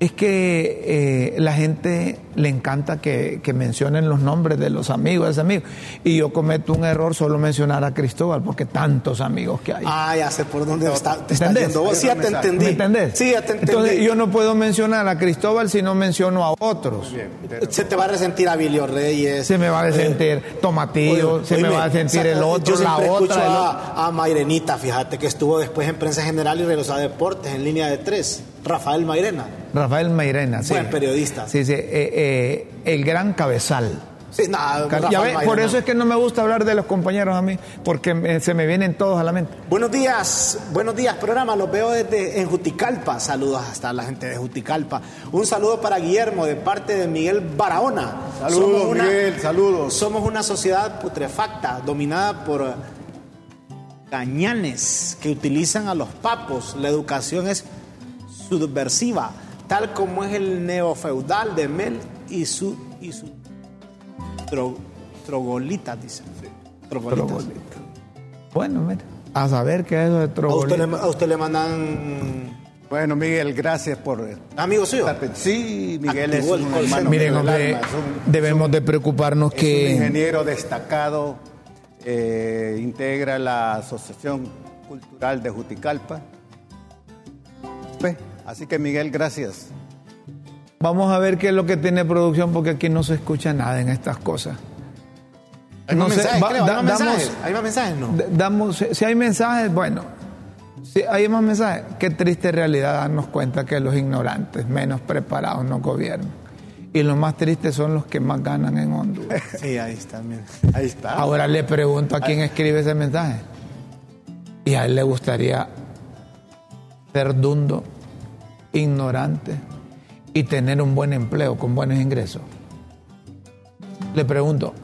es que eh, la gente le encanta que, mencionen los nombres de los amigos, de ese amigo. Y yo cometo un error solo mencionar a Cristóbal, porque tantos amigos que hay. Ah, ya sé por dónde está, te yendo. Sí, ya te entendí. ¿Me entendés? Sí, ya te entendí. Entonces, yo no puedo mencionar a Cristóbal si no menciono a otros. Se te va a resentir a Vilio Reyes. Se me va a resentir eh, Tomatillo, se me va a resentir el otro, yo la otra. A, a Mairenita, fíjate, que estuvo después en Prensa General y regresó a Deportes en línea de tres. Rafael Mairena. Rafael Mairena, sí. Buen periodista. Sí, sí. Eh, eh, el gran cabezal. Sí, nada, por eso es que no me gusta hablar de los compañeros a mí, porque se me vienen todos a la mente. Buenos días, buenos días, programa. Los veo desde en Juticalpa. Saludos hasta la gente de Juticalpa. Un saludo para Guillermo de parte de Miguel Barahona. Saludos, Miguel, saludos. Somos una sociedad putrefacta, dominada por gañanes que utilizan a los papos. La educación es subversiva, tal como es el neofeudal de Mel y su, y su trogolita, dice. Bueno, mira, a saber qué es eso de trogolita. A usted le, mandan... Bueno, Miguel, gracias por... ¿Amigo suyo? Sí, Miguel es un hermano Miren, debemos de preocuparnos que... un ingeniero destacado, eh, integra la Asociación Cultural de Juticalpa. Así que Miguel, gracias. Vamos a ver qué es lo que tiene producción porque aquí no se escucha nada en estas cosas. Hay más mensajes, ¿Hay más mensajes? No. Damos, si hay mensajes, bueno, si hay más mensajes, qué triste realidad darnos cuenta que los ignorantes, menos preparados, no gobiernan. Y los más tristes son los que más ganan en Honduras. Sí, ahí está, ahí está. Ahora le pregunto a quién escribe ese mensaje. Y a él le gustaría ser dundo ignorante y tener un buen empleo con buenos ingresos? Le pregunto,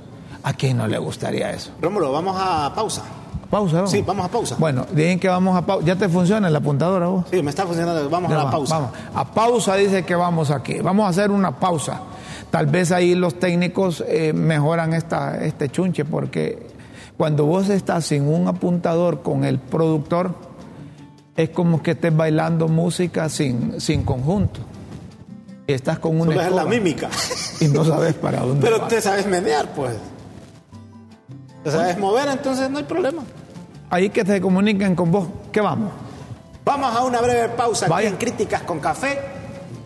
¿a quién no le gustaría eso? Rómulo, vamos a pausa. ¿Pausa? Vamos? Sí, vamos a pausa. Bueno, dicen que vamos a pausa. ¿Ya te funciona la apuntadora vos? Sí, me está funcionando. Vamos a la pausa. Vamos. A pausa dice que vamos aquí. Vamos a hacer una pausa. Tal vez ahí los técnicos eh, mejoran esta, este chunche porque cuando vos estás sin un apuntador con el productor, es como que estés bailando música sin, sin conjunto. Y estás con una. es la mímica. Y no sabes para dónde. Pero te sabes menear, pues. Te sabes mover, entonces no hay problema. Ahí que te comuniquen con vos. ¿Qué vamos? Vamos a una breve pausa aquí en Críticas con Café.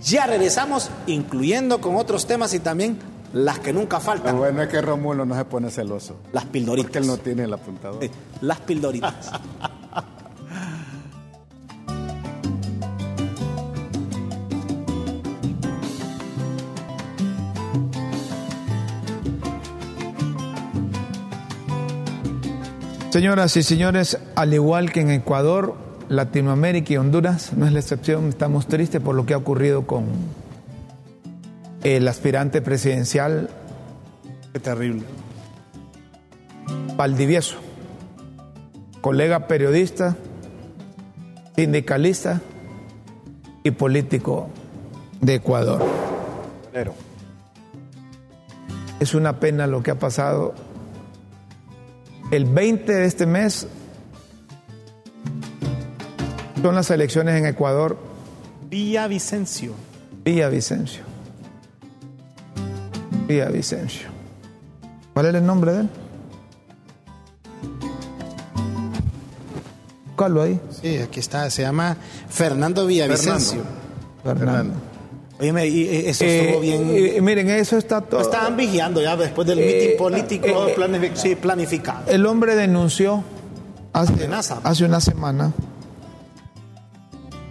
Ya regresamos, incluyendo con otros temas y también las que nunca faltan. Lo bueno es que Romulo no se pone celoso. Las pildoritas. Porque él no tiene el apuntador. las pildoritas. Señoras y señores, al igual que en Ecuador, Latinoamérica y Honduras, no es la excepción, estamos tristes por lo que ha ocurrido con el aspirante presidencial. Qué terrible. Valdivieso, colega periodista, sindicalista y político de Ecuador. Pero. Es una pena lo que ha pasado el 20 de este mes son las elecciones en Ecuador. Villa Vicencio. Villa Vicencio. Villa Vicencio. ¿Cuál es el nombre de él? Búscalo ahí. Sí, aquí está. Se llama Fernando Villavicencio. Fernando. Fernando. Oye, y eso estuvo eh, bien. Eh, miren, eso está todo. Estaban vigiando ya después del eh, político planificado. El hombre denunció hace, hace una semana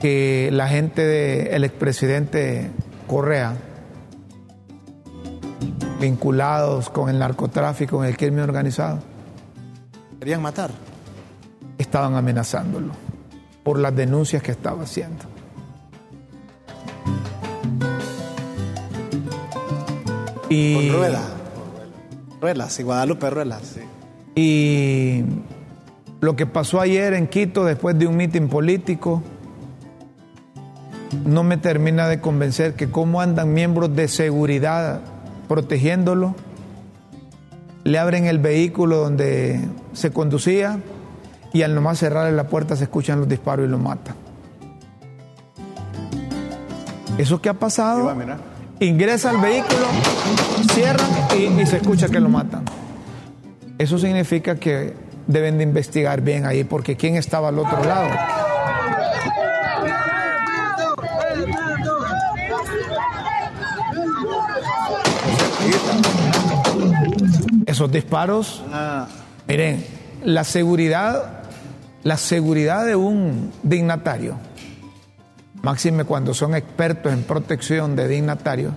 que la gente del expresidente Correa, vinculados con el narcotráfico, con el crimen organizado, querían matar. Estaban amenazándolo. por las denuncias que estaba haciendo. Y, Con Rueda. Ruelas, y Guadalupe Ruelas. Y lo que pasó ayer en Quito después de un mitin político no me termina de convencer que cómo andan miembros de seguridad protegiéndolo, le abren el vehículo donde se conducía y al nomás cerrarle la puerta se escuchan los disparos y lo matan. Eso que ha pasado, ingresa al vehículo, cierran y, y se escucha que lo matan. Eso significa que deben de investigar bien ahí porque quién estaba al otro lado. Esos disparos, miren, la seguridad, la seguridad de un dignatario, máxime cuando son expertos en protección de dignatarios,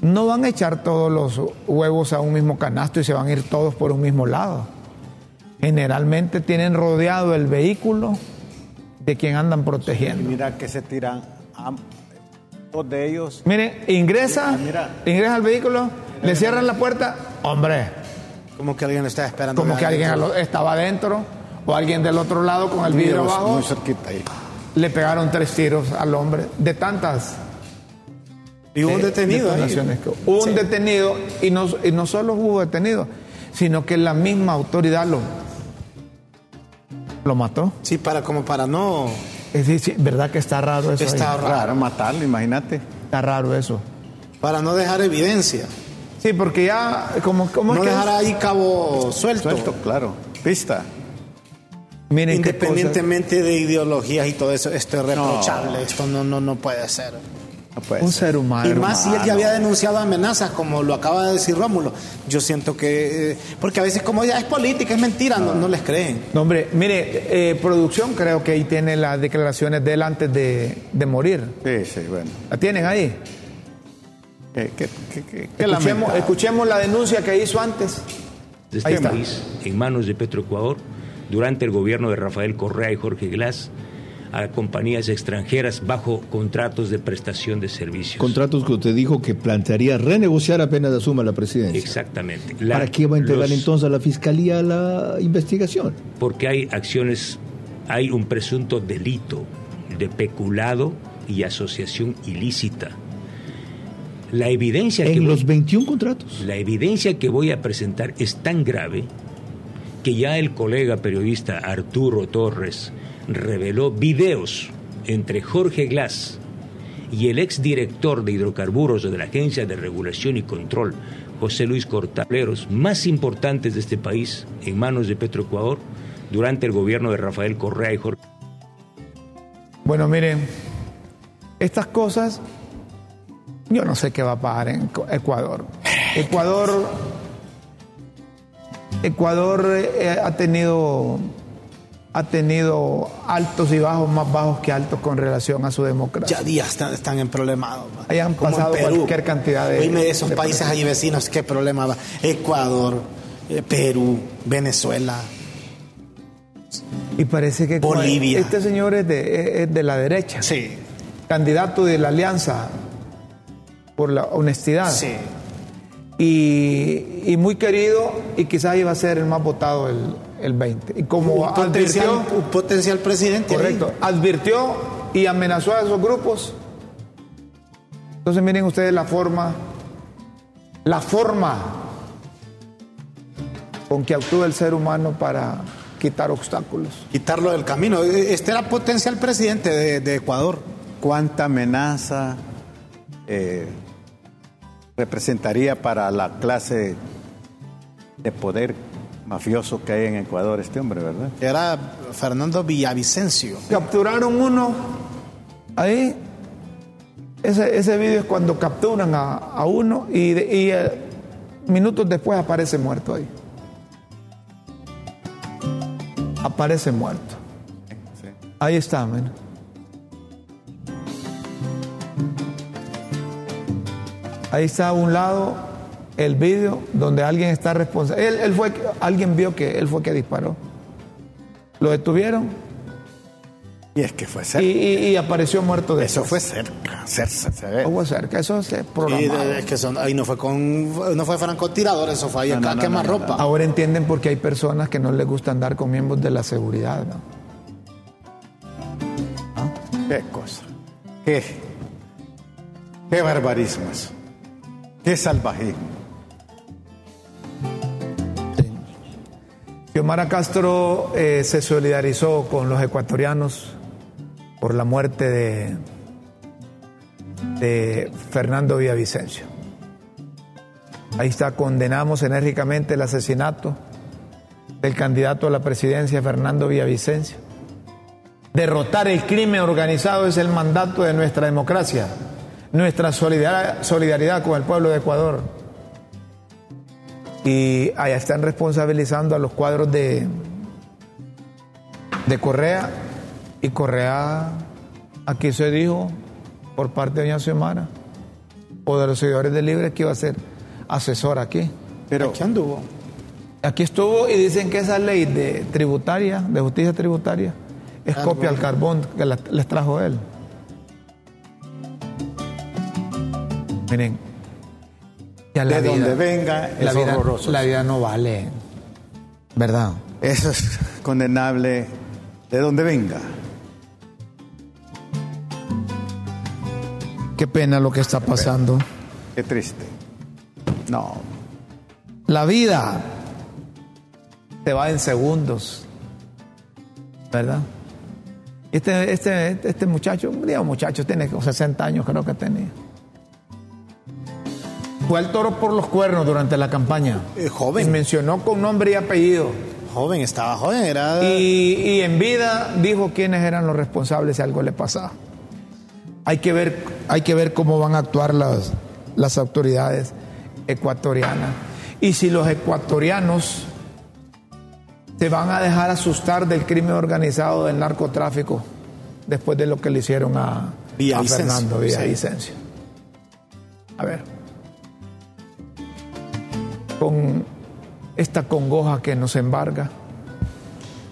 no van a echar todos los huevos a un mismo canasto y se van a ir todos por un mismo lado. Generalmente tienen rodeado el vehículo de quien andan protegiendo. mira que se tiran dos de ellos. Miren, ingresa, ingresa al vehículo, le cierran la puerta, hombre. Como que alguien está esperando. Como que alguien estaba adentro o alguien del otro lado con el vidrio abajo. Muy cerquita ahí. Le pegaron tres tiros al hombre de tantas y hubo un detenido ahí. Hubo un detenido y no, y no solo hubo detenido, sino que la misma autoridad lo, lo mató. Sí, para como para no. Es decir, ¿verdad que está raro eso? Está raro matarlo, imagínate. Está raro eso. Para no dejar evidencia. Sí, porque ya como, como no dejar ahí cabo suelto. Suelto, claro. Pista. Miren Independientemente de ideologías y todo eso, esto es reprochable, esto no, no, no puede ser un ser humano. Y más si él ya había denunciado amenazas, como lo acaba de decir Rómulo. Yo siento que. Eh, porque a veces, como ya es política, es mentira, no, les creen. No, hombre, mire, eh, producción creo que ahí tiene las declaraciones de él antes de, morir. Sí, sí, bueno. ¿La tienen ahí? escuchemos, escuchemos, la denuncia que hizo antes. De este país, en manos de Petroecuador, durante el gobierno de Rafael Correa y Jorge Glass a compañías extranjeras bajo contratos de prestación de servicios. Contratos que usted dijo que plantearía renegociar apenas asuma la presidencia. Exactamente. ¿Para qué va a entregar entonces a la Fiscalía la investigación? Porque hay acciones, hay un presunto delito de peculado y asociación ilícita. La evidencia en los 21 contratos. La evidencia que voy a presentar es tan grave que ya el colega periodista Arturo Torres reveló videos entre Jorge Glass y el exdirector de hidrocarburos de la Agencia de Regulación y Control, José Luis Cortaleros, más importantes de este país en manos de Petroecuador durante el gobierno de Rafael Correa y Jorge. Bueno, miren, estas cosas, yo no sé qué va a pasar en Ecuador. Ecuador, Ecuador eh, ha tenido ha tenido altos y bajos, más bajos que altos con relación a su democracia. Ya días están, en problemas. Ahí han pasado cualquier cantidad de... Dime esos países allí vecinos, ¿qué problema va? Ecuador, eh, Perú, Venezuela. Y parece que Bolivia. este señor es de, es de la derecha. Sí. Candidato de la alianza por la honestidad. Sí. Y, y muy querido y quizás iba a ser el más votado el, el 20. Y como un advirtió, potencial, presidente. Correcto. Advirtió y amenazó a esos grupos. Entonces miren ustedes la forma, la forma con que actúa el ser humano para quitar obstáculos. Quitarlo del camino. Este era potencial presidente de, Ecuador. ¿Cuánta amenaza eh, representaría para la clase de poder mafioso que hay en Ecuador este hombre, ¿verdad? Era Fernando Villavicencio. Capturaron uno ahí. Ese, ese vídeo es cuando capturan a, uno y, eh, minutos después aparece muerto ahí. Aparece muerto. Ahí está, man. Ahí está a un lado el vídeo donde alguien está responsable. Él, fue, alguien vio que él fue que disparó. Lo detuvieron Y es que fue cerca. Y, apareció muerto de Eso fue cerca, cerca, se ve. Fue cerca, eso es programado. es que son, ahí no fue con, no fue francotirador, eso fue ahí acá, quemar ropa. Ahora entienden por qué hay personas que no les gusta andar con miembros de la seguridad, ¿no? ¿Ah? Qué cosa. Qué, qué barbarismo eso. Qué salvajismo. Xiomara Castro eh, se solidarizó con los ecuatorianos por la muerte de, de Fernando Villavicencio. Ahí está, condenamos enérgicamente el asesinato del candidato a la presidencia Fernando Villavicencio. Derrotar el crimen organizado es el mandato de nuestra democracia, nuestra solidaridad con el pueblo de Ecuador. Y allá están responsabilizando a los cuadros de, de Correa y Correa, aquí se dijo por parte de doña Xiomara o de los seguidores de Libre que iba a ser asesor aquí. Pero aquí anduvo. Aquí estuvo y dicen que esa ley de tributaria, de justicia tributaria, es copia al carbón que les trajo él. Miren, ya la de donde venga es la vida, La vida no vale, ¿verdad? Eso es condenable de donde venga. Qué pena lo que está pasando. Qué triste. No. La vida se va en segundos, ¿verdad? Este, este, este muchacho, digo muchacho, tiene 60 años creo que tenía. Fue al toro por los cuernos durante la campaña. Eh, joven. Y mencionó con nombre y apellido. Joven, estaba joven, era... Y, y en vida dijo quiénes eran los responsables si algo le pasaba. Hay que ver, hay que ver cómo van a actuar las, las autoridades ecuatorianas. Y si los ecuatorianos se van a dejar asustar del crimen organizado del narcotráfico después de lo que le hicieron a, a Fernando Villavicencio. A ver, con esta congoja que nos embarga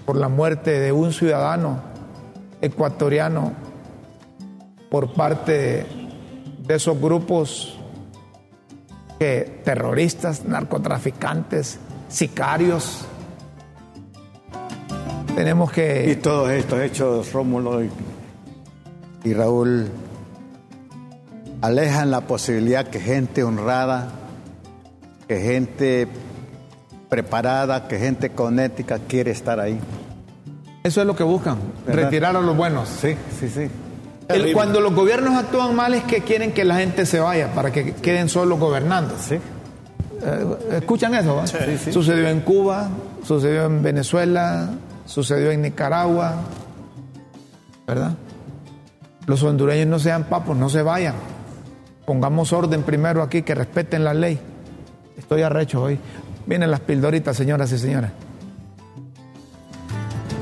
por la muerte de un ciudadano ecuatoriano por parte de esos grupos que, terroristas, narcotraficantes, sicarios. Tenemos que... Y todos estos hechos, Rómulo y, y Raúl, alejan la posibilidad que gente honrada, que gente preparada, que gente con ética quiere estar ahí. Eso es lo que buscan, retirar a los buenos. Sí, sí, sí cuando los gobiernos actúan mal es que quieren que la gente se vaya para que queden solos gobernando. Sí. Eh, ¿Escuchan eso? Sucedió en Cuba, sucedió en Venezuela, sucedió en Nicaragua, ¿verdad? Los hondureños no sean papos, no se vayan. Pongamos orden primero aquí, que respeten la ley. Estoy arrecho hoy. Vienen las pildoritas, señoras y señores.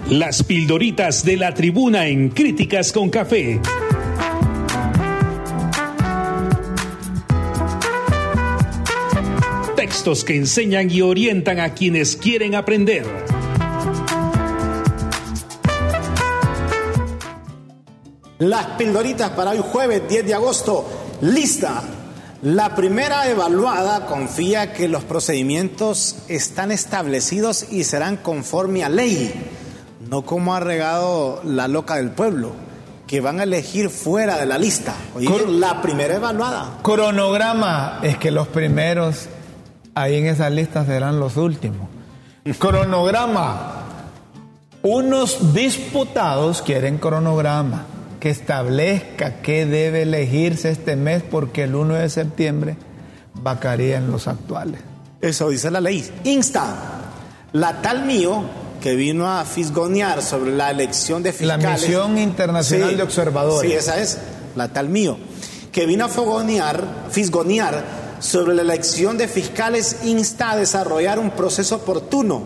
Las pildoritas de la tribuna en Críticas con Café. Textos que enseñan y orientan a quienes quieren aprender. Las pildoritas para hoy jueves 10 de agosto. Lista. La primera evaluada confía que los procedimientos están establecidos y serán conforme a ley no como ha regado la loca del pueblo, que van a elegir fuera de la lista. Oye, la primera evaluada. Cronograma, es que los primeros ahí en esa lista serán los últimos. Cronograma. Unos diputados quieren cronograma que establezca qué debe elegirse este mes porque el 1 de septiembre vacarían los actuales. Eso dice la ley. Insta. La tal mío que vino a fisgonear sobre la elección de fiscales. La misión internacional de observadores. Sí, esa es la tal mío. Que vino a fogonear, fisgonear sobre la elección de fiscales insta a desarrollar un proceso oportuno,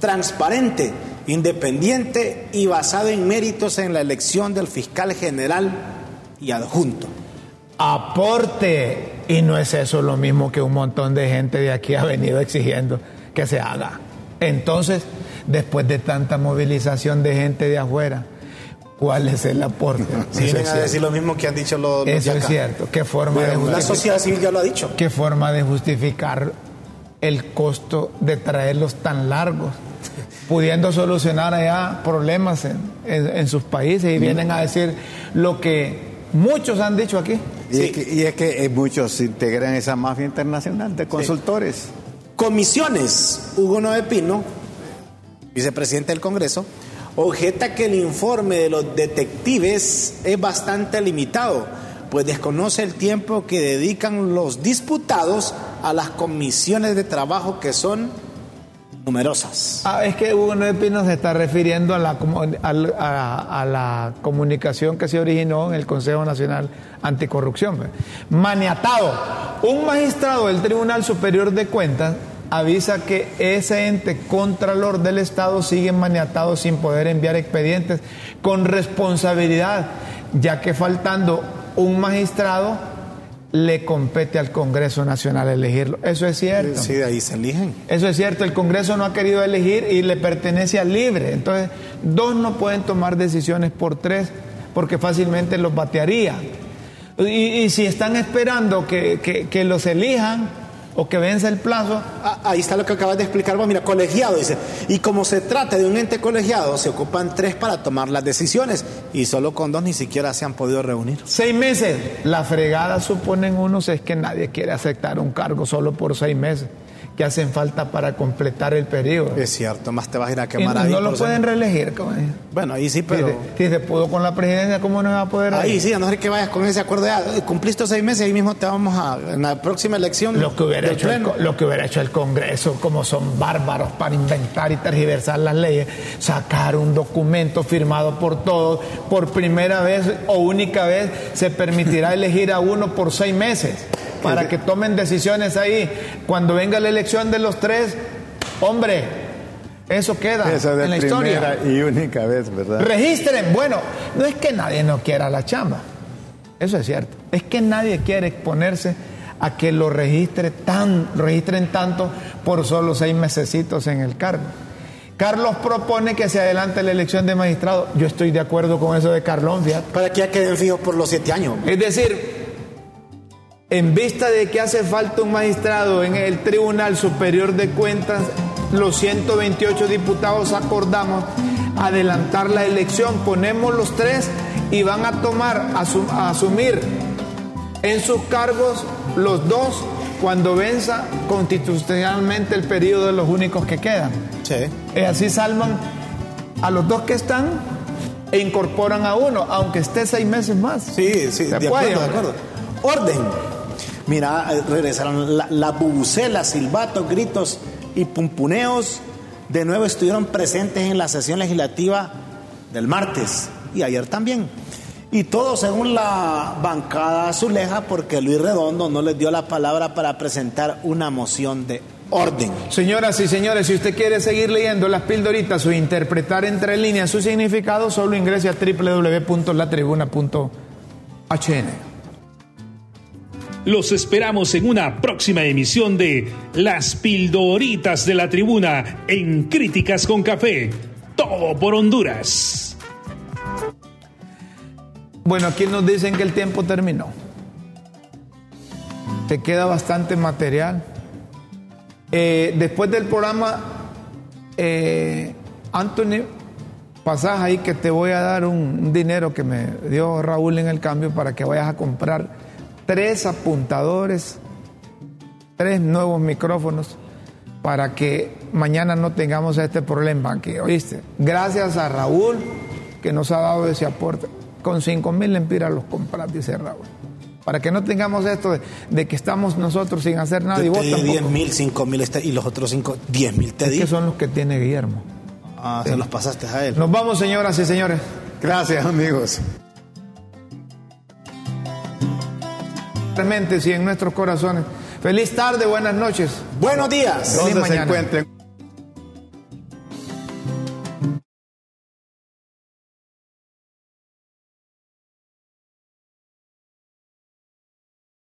transparente, independiente y basado en méritos en la elección del fiscal general y adjunto. Aporte. Y no es eso lo mismo que un montón de gente de aquí ha venido exigiendo que se haga. Entonces, después de tanta movilización de gente de afuera. ¿Cuál es el aporte? Sí, vienen a decir lo mismo que han dicho los, los Eso es cierto. ¿Qué forma de La sociedad civil ya lo ha dicho. ¿Qué forma de justificar el costo de traerlos tan largos? Pudiendo solucionar allá problemas en, sus países y vienen a decir lo que muchos han dicho aquí. Y, es, que, eh, muchos integran esa mafia internacional de consultores. Comisiones. Hugo Noé Pino, vicepresidente del Congreso, objeta que el informe de los detectives es bastante limitado, pues desconoce el tiempo que dedican los disputados a las comisiones de trabajo que son numerosas. Ah, es que Hugo Pino se está refiriendo a la, a, la comunicación que se originó en el Consejo Nacional Anticorrupción. Maniatado. Un magistrado del Tribunal Superior de Cuentas avisa que ese ente contralor del Estado sigue maniatado sin poder enviar expedientes con responsabilidad, ya que faltando un magistrado le compete al Congreso Nacional elegirlo. Eso es cierto. Sí, de ahí se eligen. Eso es cierto. El Congreso no ha querido elegir y le pertenece al libre. Entonces, dos no pueden tomar decisiones por tres porque fácilmente los batearía. Y, si están esperando que, que los elijan, o que vence el plazo. Ah, ahí está lo que acabas de explicar vos, mira, colegiado, dice. Y como se trata de un ente colegiado, se ocupan tres para tomar las decisiones y solo con dos ni siquiera se han podido reunir. Seis meses. La fregada suponen unos es que nadie quiere aceptar un cargo solo por seis meses que hacen falta para completar el periodo. Es cierto, más te vas a ir a quemar y ahí. No lo pueden reelegir, Bueno, ahí sí, pero. Si, se pudo con la presidencia, ¿cómo no va a poder? Ahí sí, a no ser que vayas con ese acuerdo. Ya, cumpliste seis meses, ahí mismo te vamos a. En la próxima elección. Lo que hubiera, hecho el, lo que hubiera hecho el Congreso, como son bárbaros para inventar y tergiversar las leyes, sacar un documento firmado por todos, por primera vez o única vez se permitirá elegir a uno por seis meses para que tomen decisiones ahí. Cuando venga la elección de los tres, hombre, eso queda en la historia. Y única vez, ¿verdad? Registren. Bueno, no es que nadie no quiera la chamba. Eso es cierto. Es que nadie quiere exponerse a que lo registre tan, registren tanto por solo seis mesecitos en el cargo. Carlos propone que se adelante la elección de magistrado. Yo estoy de acuerdo con eso de Carlón, Para que ya queden fijos por los siete años. Es decir, en vista de que hace falta un magistrado en el Tribunal Superior de Cuentas, los 128 diputados acordamos adelantar la elección. Ponemos los tres y van a tomar, a, asumir en sus cargos los dos cuando venza constitucionalmente el periodo de los únicos que quedan. Sí. Y así salvan a los dos que están e incorporan a uno, aunque esté seis meses más. Sí, sí, de acuerdo, de acuerdo. Orden. Mira, eh, regresaron la, la bubucela, silbatos, gritos y pumpuneos. De nuevo estuvieron presentes en la sesión legislativa del martes y ayer también. Y todo según la bancada azuleja, porque Luis Redondo no les dio la palabra para presentar una moción de orden. Señoras y señores, si usted quiere seguir leyendo las pildoritas o interpretar entre líneas su significado, solo ingrese a www.latribuna.hn. Los esperamos en una próxima emisión de Las Pildoritas de la Tribuna en Críticas con Café. Todo por Honduras. Bueno, aquí nos dicen que el tiempo terminó. Te queda bastante material. Eh, después del programa, eh, Anthony, pasás ahí que te voy a dar un dinero que me dio Raúl en el cambio para que vayas a comprar tres apuntadores, tres nuevos micrófonos para que mañana no tengamos este problema. Que, ¿oíste? Gracias a Raúl que nos ha dado ese aporte. Con cinco mil lempiras los compras, dice Raúl. Para que no tengamos esto de, que estamos nosotros sin hacer nada. y vos te 10 mil, 5 mil este, y los otros 5, 10 mil te di. que son los que tiene Guillermo. Ah, se los pasaste a él. Nos vamos, señoras y señores. Gracias, amigos. Y en nuestros corazones. Feliz tarde, buenas noches. Buenos días. Feliz mañana.